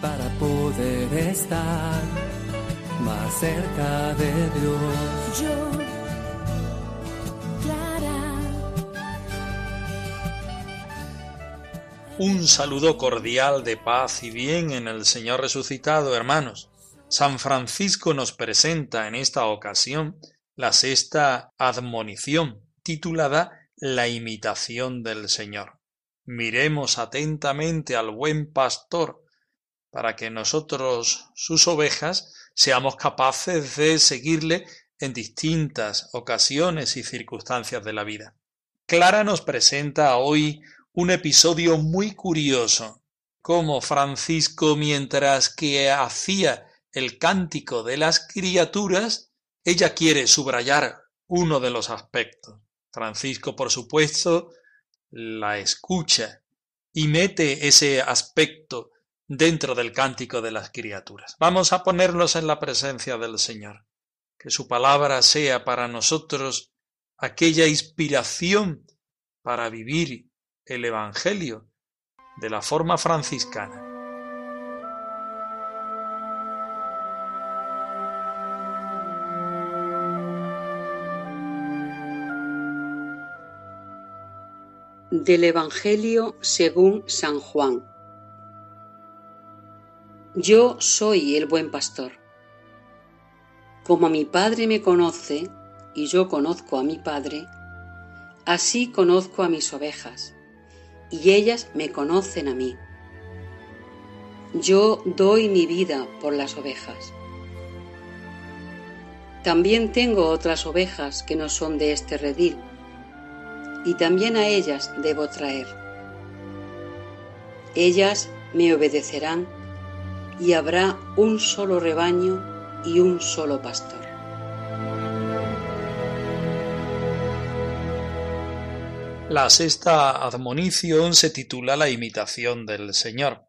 para poder estar más cerca de Dios. Yo, Clara, Un saludo cordial de paz y bien en el Señor resucitado, hermanos. San Francisco nos presenta en esta ocasión la sexta admonición, titulada La imitación del Señor. Miremos atentamente al buen pastor, para que nosotros, sus ovejas, seamos capaces de seguirle en distintas ocasiones y circunstancias de la vida. Clara nos presenta hoy un episodio muy curioso, como Francisco, mientras que hacía el cántico de las criaturas, ella quiere subrayar uno de los aspectos. Francisco, por supuesto, la escucha y mete ese aspecto dentro del cántico de las criaturas. Vamos a ponernos en la presencia del Señor. Que su palabra sea para nosotros aquella inspiración para vivir el Evangelio de la forma franciscana. Del Evangelio según San Juan. Yo soy el buen pastor. Como mi Padre me conoce y yo conozco a mi Padre, así conozco a mis ovejas, y ellas me conocen a mí. Yo doy mi vida por las ovejas. También tengo otras ovejas que no son de este redil, y también a ellas debo traer. Ellas me obedecerán, y habrá un solo rebaño y un solo pastor. La sexta admonición se titula La imitación del Señor.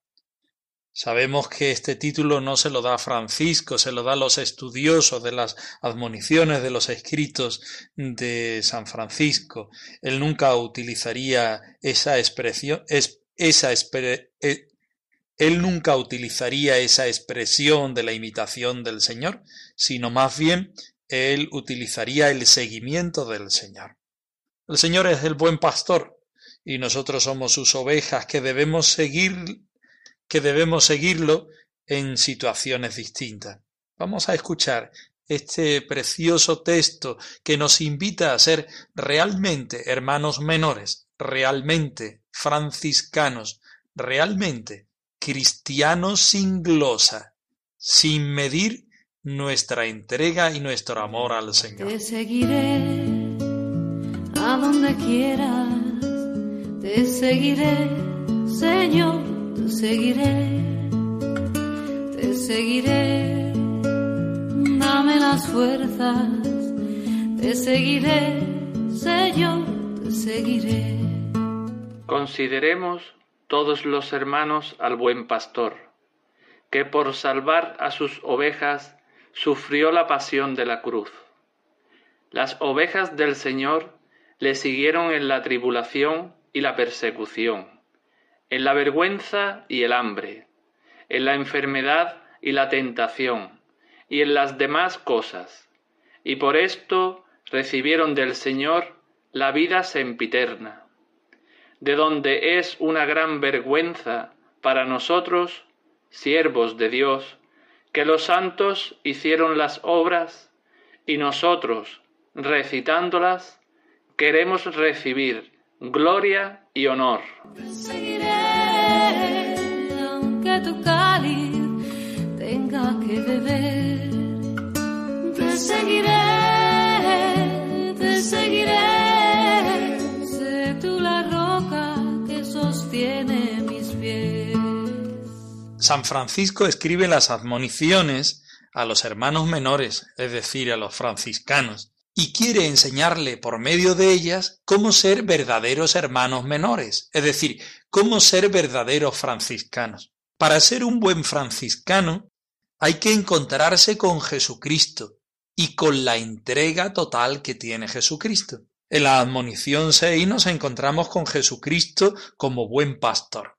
Sabemos que este título no se lo da Francisco, se lo da a los estudiosos de las admoniciones de los escritos de San Francisco. Él nunca utilizaría esa expresión, eh, él nunca utilizaría esa expresión de la imitación del Señor, sino más bien él utilizaría el seguimiento del Señor. El Señor es el buen pastor y nosotros somos sus ovejas que debemos seguir que debemos seguirlo en situaciones distintas. Vamos a escuchar este precioso texto que nos invita a ser realmente hermanos menores, realmente franciscanos, realmente cristianos sin glosa, sin medir nuestra entrega y nuestro amor al Señor. te seguiré a donde quieras, te seguiré, Señor, te seguiré, te seguiré, dame las fuerzas, te seguiré, Señor, te seguiré. Consideremos todos los hermanos al buen pastor, que por salvar a sus ovejas sufrió la pasión de la cruz. Las ovejas del Señor le siguieron en la tribulación y la persecución, en la vergüenza y el hambre, en la enfermedad y la tentación, y en las demás cosas, y por esto recibieron del Señor la vida sempiterna. De donde es una gran vergüenza para nosotros, siervos de Dios, que los santos hicieron las obras y nosotros, recitándolas, queremos recibir gloria y honor. Te seguiré, aunque tu cáliz tenga que beber. Te seguiré, te seguiré. Sé tú la roca que sostiene mis pies. San Francisco escribe las admoniciones a los hermanos menores, es decir, a los franciscanos, y quiere enseñarle por medio de ellas cómo ser verdaderos hermanos menores, es decir, cómo ser verdaderos franciscanos. Para ser un buen franciscano hay que encontrarse con Jesucristo y con la entrega total que tiene Jesucristo. En la admonición 6 nos encontramos con Jesucristo como buen pastor.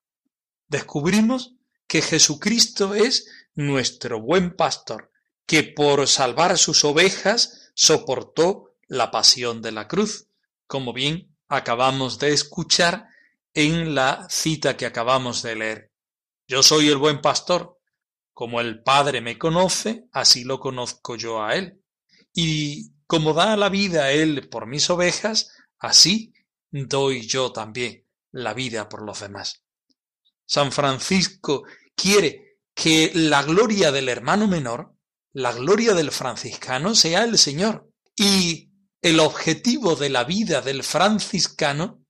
Descubrimos que Jesucristo es nuestro buen pastor, que por salvar sus ovejas soportó la pasión de la cruz, como bien acabamos de escuchar en la cita que acabamos de leer. Yo soy el buen pastor. Como el Padre me conoce, así lo conozco yo a Él. Y como da la vida Él por mis ovejas, así doy yo también la vida por los demás. San Francisco quiere que la gloria del hermano menor, la gloria del franciscano, sea el Señor. Y el objetivo de la vida del franciscano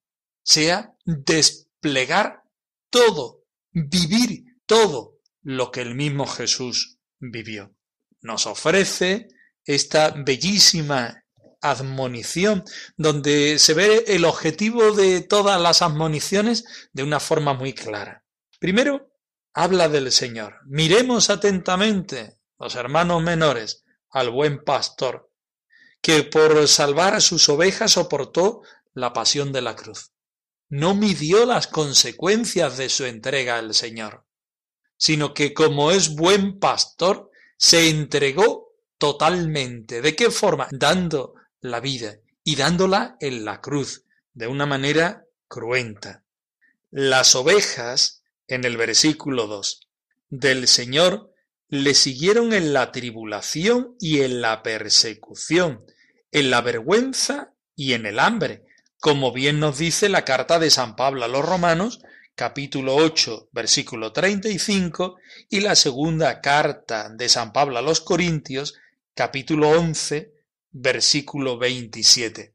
sea desplegar todo vivir todo lo que el mismo Jesús vivió. Nos ofrece esta bellísima admonición, donde se ve el objetivo de todas las admoniciones de una forma muy clara. Primero, habla del Señor. Miremos atentamente, los hermanos menores, al buen pastor, que por salvar a sus ovejas soportó la pasión de la cruz no midió las consecuencias de su entrega al Señor, sino que como es buen pastor, se entregó totalmente. ¿De qué forma? Dando la vida y dándola en la cruz, de una manera cruenta. Las ovejas, en el versículo 2, del Señor le siguieron en la tribulación y en la persecución, en la vergüenza y en el hambre, como bien nos dice la carta de San Pablo a los Romanos, capítulo 8, versículo 35, y la segunda carta de San Pablo a los Corintios, capítulo 11, versículo 27.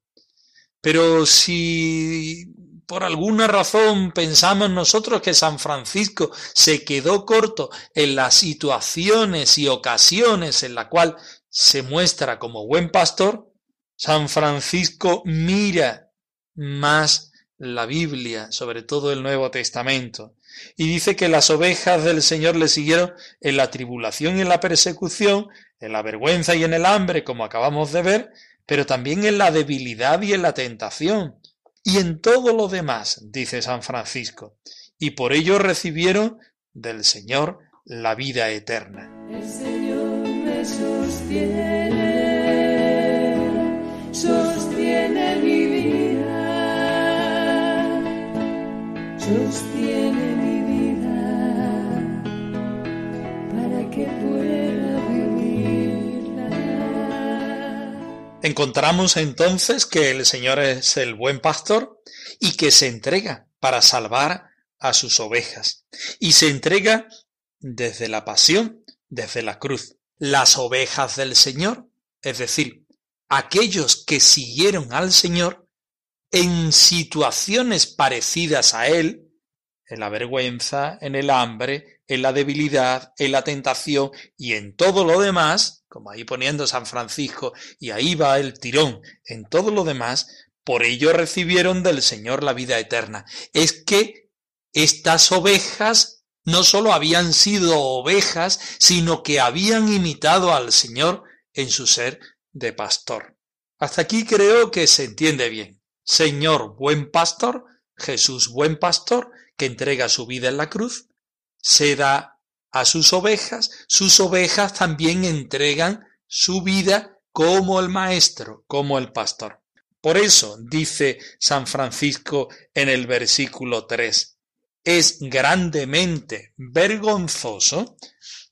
Pero si por alguna razón pensamos nosotros que San Francisco se quedó corto en las situaciones y ocasiones en la cual se muestra como buen pastor, San Francisco mira más la Biblia, sobre todo el Nuevo Testamento. Y dice que las ovejas del Señor le siguieron en la tribulación y en la persecución, en la vergüenza y en el hambre, como acabamos de ver, pero también en la debilidad y en la tentación, y en todo lo demás, dice San Francisco, y por ello recibieron del Señor la vida eterna. El Señor me sostiene, sostiene Encontramos entonces que el Señor es el buen pastor y que se entrega para salvar a sus ovejas. Y se entrega desde la pasión, desde la cruz. Las ovejas del Señor, es decir, aquellos que siguieron al Señor, en situaciones parecidas a él, en la vergüenza, en el hambre, en la debilidad, en la tentación y en todo lo demás, como ahí poniendo San Francisco, y ahí va el tirón, en todo lo demás, por ello recibieron del Señor la vida eterna. Es que estas ovejas no sólo habían sido ovejas, sino que habían imitado al Señor en su ser de pastor. Hasta aquí creo que se entiende bien. Señor buen pastor, Jesús buen pastor, que entrega su vida en la cruz, se da a sus ovejas, sus ovejas también entregan su vida como el maestro, como el pastor. Por eso dice San Francisco en el versículo 3, es grandemente vergonzoso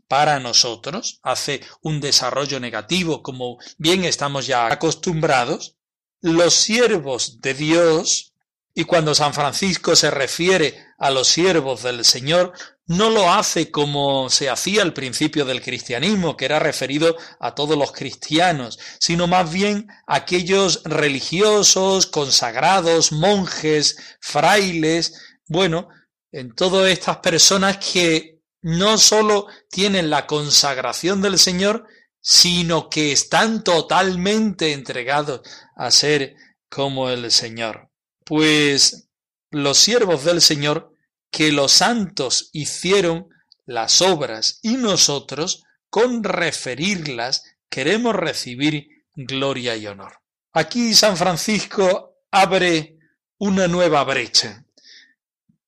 para nosotros, hace un desarrollo negativo como bien estamos ya acostumbrados, los siervos de Dios, y cuando San Francisco se refiere a los siervos del Señor, no lo hace como se hacía al principio del cristianismo, que era referido a todos los cristianos, sino más bien a aquellos religiosos, consagrados, monjes, frailes, bueno, en todas estas personas que no sólo tienen la consagración del Señor, sino que están totalmente entregados a ser como el Señor. Pues los siervos del Señor, que los santos hicieron las obras y nosotros, con referirlas, queremos recibir gloria y honor. Aquí San Francisco abre una nueva brecha.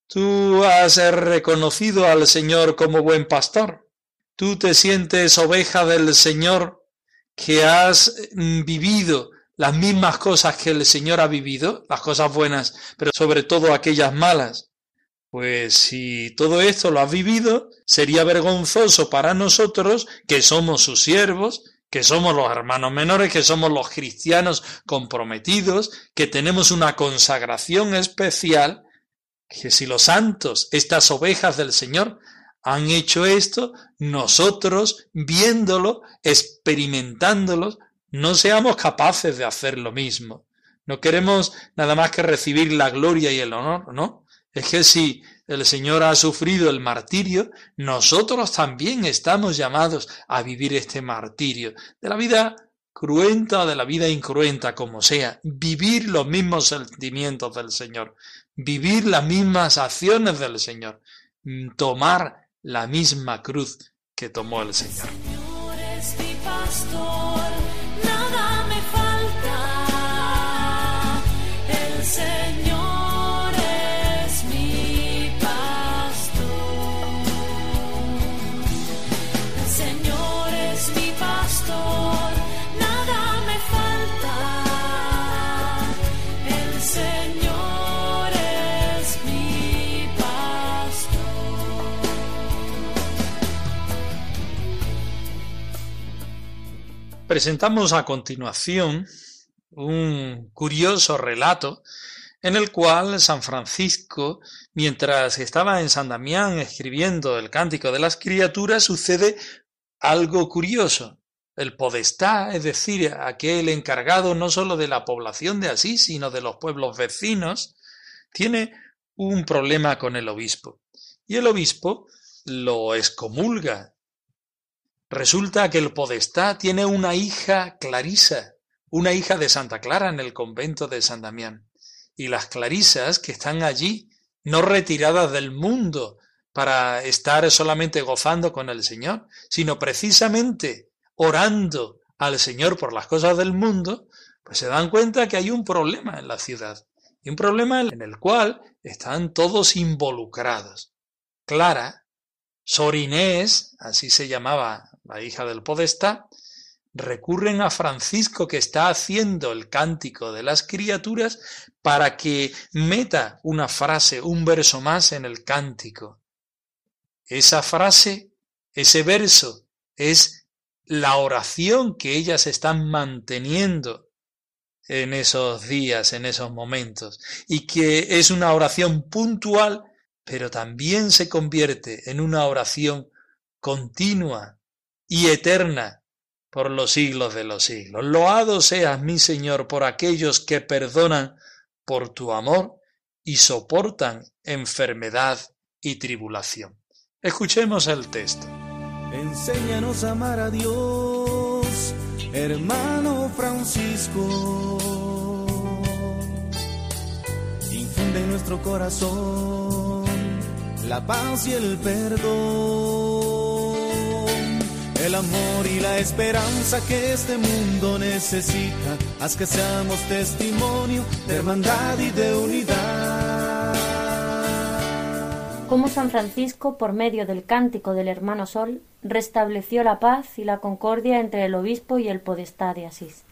Tú has reconocido al Señor como buen pastor. Tú te sientes oveja del Señor que has vivido las mismas cosas que el Señor ha vivido, las cosas buenas, pero sobre todo aquellas malas. Pues si todo esto lo has vivido, sería vergonzoso para nosotros, que somos sus siervos, que somos los hermanos menores, que somos los cristianos comprometidos, que tenemos una consagración especial, que si los santos, estas ovejas del Señor, han hecho esto, nosotros, viéndolo, experimentándolo, no seamos capaces de hacer lo mismo. No queremos nada más que recibir la gloria y el honor, ¿no? Es que si el Señor ha sufrido el martirio, nosotros también estamos llamados a vivir este martirio de la vida cruenta de la vida incruenta, como sea, vivir los mismos sentimientos del Señor, vivir las mismas acciones del Señor, tomar la misma cruz que tomó el Señor. Presentamos a continuación un curioso relato en el cual San Francisco, mientras estaba en San Damián escribiendo el Cántico de las Criaturas, sucede algo curioso. El podestá, es decir, aquel encargado no sólo de la población de Asís, sino de los pueblos vecinos, tiene un problema con el obispo. Y el obispo lo excomulga Resulta que el podestá tiene una hija Clarisa, una hija de Santa Clara en el convento de San Damián. Y las Clarisas que están allí, no retiradas del mundo para estar solamente gozando con el Señor, sino precisamente orando al Señor por las cosas del mundo, pues se dan cuenta que hay un problema en la ciudad. Y un problema en el cual están todos involucrados. Clara, Sor Inés, así se llamaba la hija del podestá, recurren a Francisco que está haciendo el cántico de las criaturas para que meta una frase, un verso más en el cántico. Esa frase, ese verso, es la oración que ellas están manteniendo en esos días, en esos momentos, y que es una oración puntual, pero también se convierte en una oración continua, y eterna por los siglos de los siglos. Loado seas, mi Señor, por aquellos que perdonan por tu amor y soportan enfermedad y tribulación. Escuchemos el texto. Enséñanos a amar a Dios, hermano Francisco. Infunde en nuestro corazón la paz y el perdón el amor y la esperanza que este mundo necesita. Haz que seamos testimonio de hermandad y de unidad. Como San Francisco, por medio del cántico del hermano Sol, restableció la paz y la concordia entre el obispo y el podestá de Asís.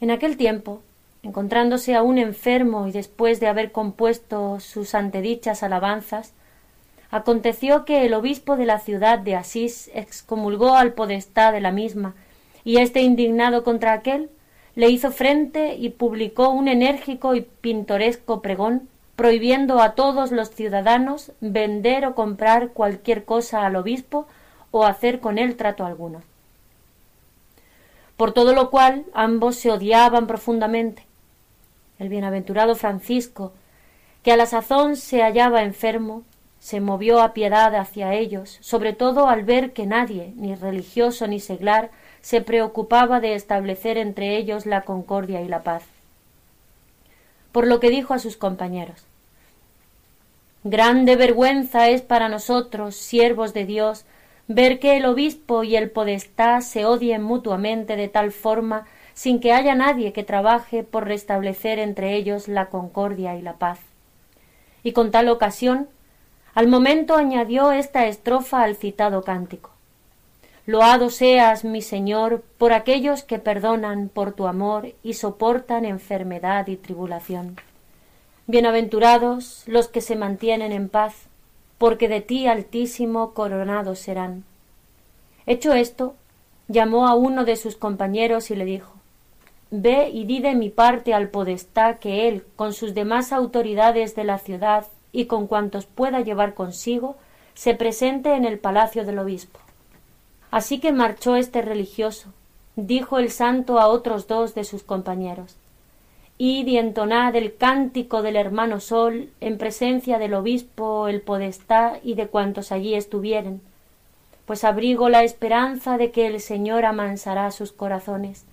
En aquel tiempo, encontrándose aún enfermo y después de haber compuesto sus antedichas alabanzas, Aconteció que el obispo de la ciudad de Asís excomulgó al podestá de la misma, y éste indignado contra aquel, le hizo frente y publicó un enérgico y pintoresco pregón prohibiendo a todos los ciudadanos vender o comprar cualquier cosa al obispo o hacer con él trato alguno. Por todo lo cual ambos se odiaban profundamente. El bienaventurado Francisco, que a la sazón se hallaba enfermo, se movió a piedad hacia ellos, sobre todo al ver que nadie, ni religioso ni seglar, se preocupaba de establecer entre ellos la concordia y la paz. Por lo que dijo a sus compañeros Grande vergüenza es para nosotros, siervos de Dios, ver que el obispo y el podestá se odien mutuamente de tal forma sin que haya nadie que trabaje por restablecer entre ellos la concordia y la paz. Y con tal ocasión, al momento añadió esta estrofa al citado cántico. Loado seas, mi Señor, por aquellos que perdonan por tu amor y soportan enfermedad y tribulación. Bienaventurados los que se mantienen en paz, porque de ti altísimo coronados serán. Hecho esto, llamó a uno de sus compañeros y le dijo Ve y di de mi parte al podestá que él, con sus demás autoridades de la ciudad y con cuantos pueda llevar consigo, se presente en el palacio del obispo. Así que marchó este religioso, dijo el santo a otros dos de sus compañeros Id y entonad el cántico del hermano Sol en presencia del obispo, el podestá y de cuantos allí estuvieren, pues abrigo la esperanza de que el Señor amansará sus corazones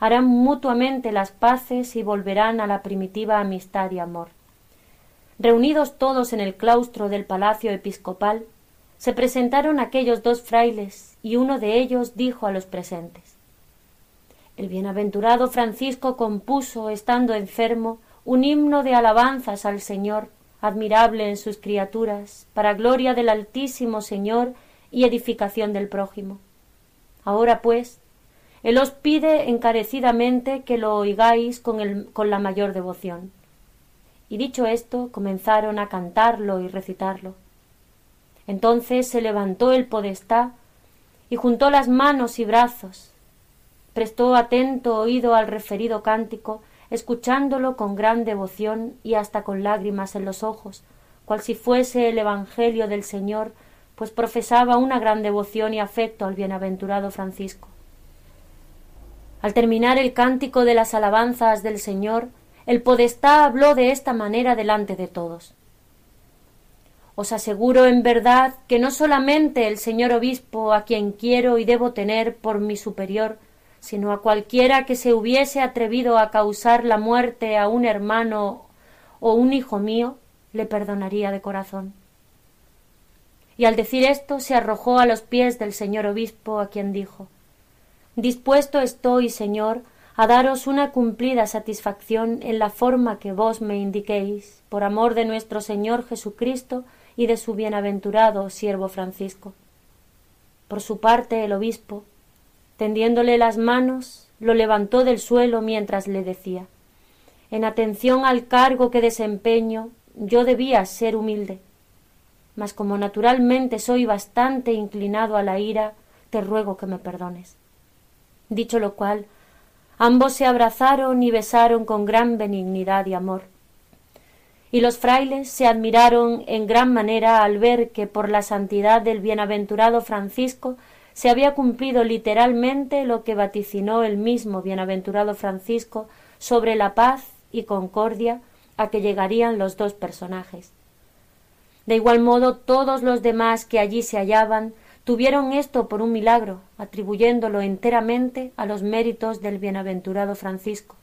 harán mutuamente las paces y volverán a la primitiva amistad y amor. Reunidos todos en el claustro del palacio episcopal, se presentaron aquellos dos frailes y uno de ellos dijo a los presentes El bienaventurado Francisco compuso, estando enfermo, un himno de alabanzas al Señor, admirable en sus criaturas, para gloria del Altísimo Señor y edificación del prójimo. Ahora, pues, él os pide encarecidamente que lo oigáis con, el, con la mayor devoción. Y dicho esto, comenzaron a cantarlo y recitarlo. Entonces se levantó el podestá y juntó las manos y brazos, prestó atento oído al referido cántico, escuchándolo con gran devoción y hasta con lágrimas en los ojos, cual si fuese el Evangelio del Señor, pues profesaba una gran devoción y afecto al bienaventurado Francisco. Al terminar el cántico de las alabanzas del Señor, el podestá habló de esta manera delante de todos. Os aseguro en verdad que no solamente el señor obispo, a quien quiero y debo tener por mi superior, sino a cualquiera que se hubiese atrevido a causar la muerte a un hermano o un hijo mío, le perdonaría de corazón. Y al decir esto se arrojó a los pies del señor obispo, a quien dijo Dispuesto estoy, Señor, a daros una cumplida satisfacción en la forma que vos me indiquéis, por amor de nuestro Señor Jesucristo y de su bienaventurado siervo Francisco. Por su parte el obispo, tendiéndole las manos, lo levantó del suelo mientras le decía En atención al cargo que desempeño, yo debía ser humilde, mas como naturalmente soy bastante inclinado a la ira, te ruego que me perdones. Dicho lo cual, ambos se abrazaron y besaron con gran benignidad y amor. Y los frailes se admiraron en gran manera al ver que por la santidad del bienaventurado Francisco se había cumplido literalmente lo que vaticinó el mismo bienaventurado Francisco sobre la paz y concordia a que llegarían los dos personajes. De igual modo todos los demás que allí se hallaban tuvieron esto por un milagro, atribuyéndolo enteramente a los méritos del bienaventurado Francisco,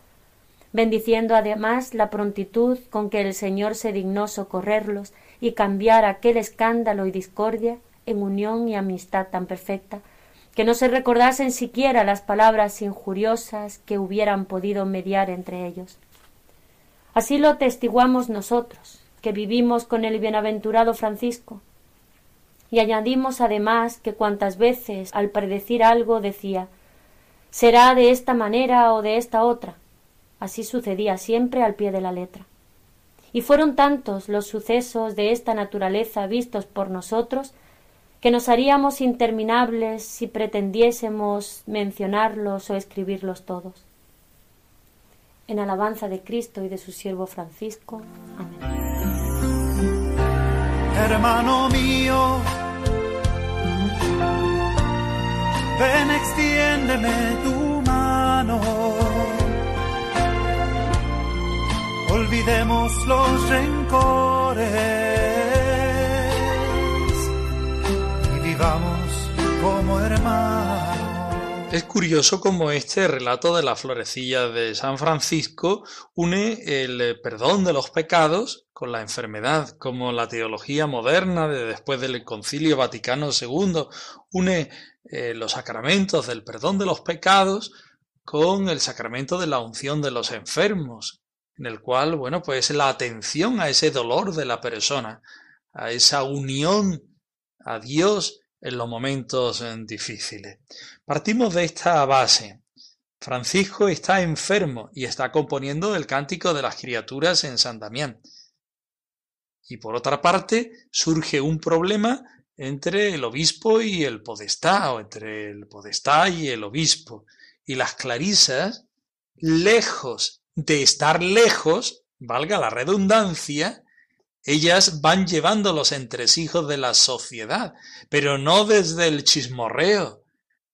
bendiciendo además la prontitud con que el Señor se dignó socorrerlos y cambiar aquel escándalo y discordia en unión y amistad tan perfecta, que no se recordasen siquiera las palabras injuriosas que hubieran podido mediar entre ellos. Así lo testiguamos nosotros, que vivimos con el bienaventurado Francisco, y añadimos además que cuantas veces al predecir algo decía será de esta manera o de esta otra. Así sucedía siempre al pie de la letra. Y fueron tantos los sucesos de esta naturaleza vistos por nosotros que nos haríamos interminables si pretendiésemos mencionarlos o escribirlos todos. En alabanza de Cristo y de su siervo Francisco. Amén hermano mío. Ven, extiéndeme tu mano. olvidemos los rencores y vivamos como hermanos. Es curioso cómo este relato de la florecilla de San Francisco une el perdón de los pecados con la enfermedad, como la teología moderna de después del Concilio Vaticano II une eh, los sacramentos del perdón de los pecados con el sacramento de la unción de los enfermos, en el cual, bueno, pues la atención a ese dolor de la persona, a esa unión a Dios en los momentos difíciles. Partimos de esta base. Francisco está enfermo y está componiendo el cántico de las criaturas en San Damián. Y por otra parte, surge un problema entre el obispo y el podestá, o entre el podestá y el obispo. Y las clarisas, lejos de estar lejos, valga la redundancia, ellas van llevando los entresijos de la sociedad, pero no desde el chismorreo,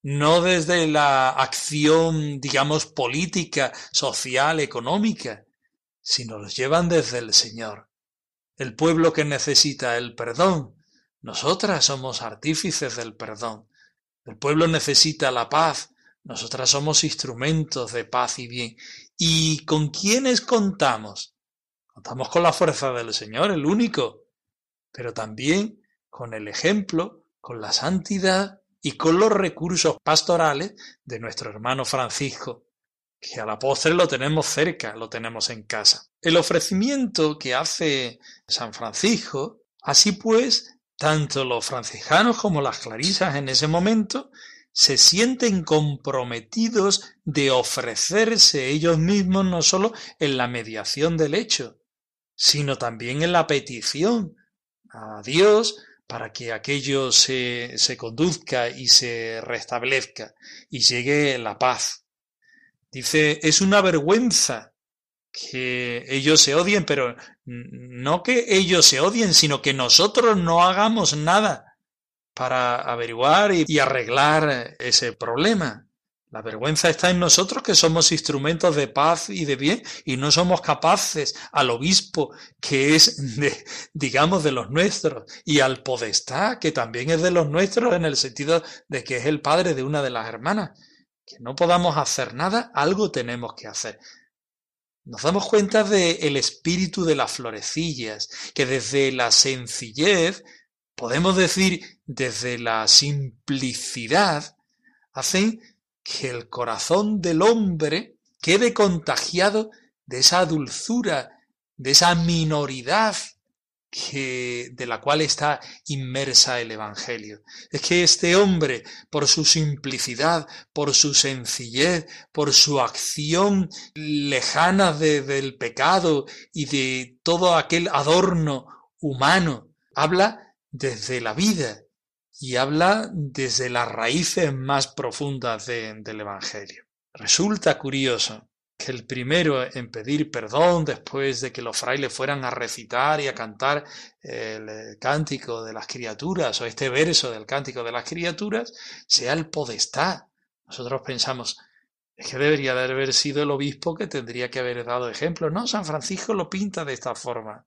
no desde la acción, digamos, política, social, económica, sino los llevan desde el Señor. El pueblo que necesita el perdón, nosotras somos artífices del perdón. El pueblo necesita la paz, nosotras somos instrumentos de paz y bien. ¿Y con quiénes contamos? Contamos con la fuerza del Señor, el único, pero también con el ejemplo, con la santidad y con los recursos pastorales de nuestro hermano Francisco, que a la postre lo tenemos cerca, lo tenemos en casa. El ofrecimiento que hace San Francisco, así pues, tanto los franciscanos como las clarisas en ese momento se sienten comprometidos de ofrecerse ellos mismos no solo en la mediación del hecho, sino también en la petición a Dios para que aquello se, se conduzca y se restablezca y llegue la paz. Dice, es una vergüenza que ellos se odien, pero no que ellos se odien, sino que nosotros no hagamos nada para averiguar y, arreglar ese problema. La vergüenza está en nosotros que somos instrumentos de paz y de bien y no somos capaces al obispo que es de, digamos, de los nuestros y al podestá que también es de los nuestros en el sentido de que es el padre de una de las hermanas. Que no podamos hacer nada, algo tenemos que hacer. Nos damos cuenta del el espíritu de las florecillas, que desde la sencillez, podemos decir desde la simplicidad, hacen que el corazón del hombre quede contagiado de esa dulzura, de esa minoridad que, de la cual está inmersa el Evangelio. Es que este hombre, por su simplicidad, por su sencillez, por su acción lejana del pecado y de todo aquel adorno humano, habla desde la vida, y habla desde las raíces más profundas del Evangelio. Resulta curioso que el primero en pedir perdón después de que los frailes fueran a recitar y a cantar el cántico de las criaturas o este verso del cántico de las criaturas sea el podestá. Nosotros pensamos, es que debería de haber sido el obispo que tendría que haber dado ejemplo. No, San Francisco lo pinta de esta forma,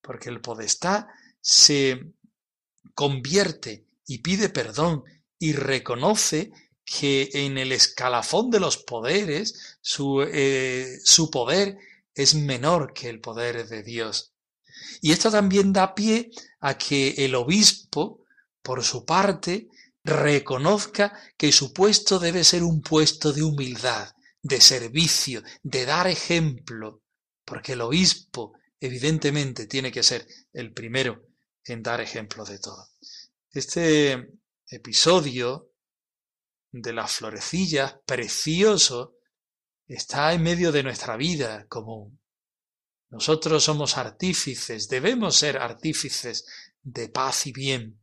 porque el podestá se convierte y pide perdón y reconoce que en el escalafón de los poderes su, eh, su poder es menor que el poder de Dios. Y esto también da pie a que el obispo, por su parte, reconozca que su puesto debe ser un puesto de humildad, de servicio, de dar ejemplo, porque el obispo evidentemente tiene que ser el primero en dar ejemplo de todo. Este episodio de las florecillas, precioso, está en medio de nuestra vida común. Nosotros somos artífices, debemos ser artífices de paz y bien.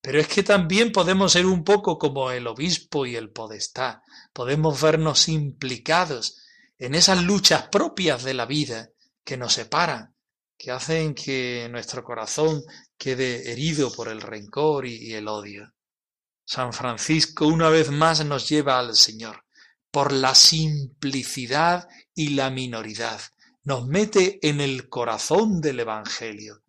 Pero es que también podemos ser un poco como el obispo y el podestá. Podemos vernos implicados en esas luchas propias de la vida que nos separan, que hacen que nuestro corazón quede herido por el rencor y, el odio. San Francisco una vez más nos lleva al Señor por la simplicidad y la minoridad. nos mete en el corazón del Evangelio,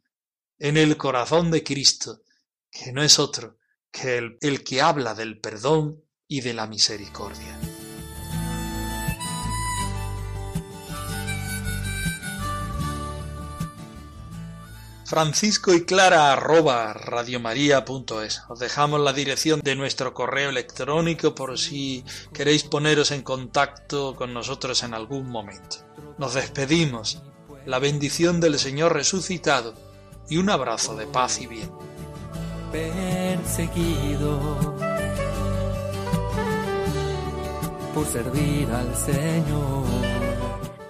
en el corazón de Cristo, que no es otro que el, el que habla del perdón y de la misericordia. Francisco y Clara arroba radiomaria.es. Os dejamos la dirección de nuestro correo electrónico por si queréis poneros en contacto con nosotros en algún momento. Nos despedimos. La bendición del Señor resucitado y un abrazo de paz y bien. Perseguido por servir al Señor.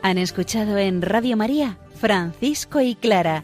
Han escuchado en Radio María Francisco y Clara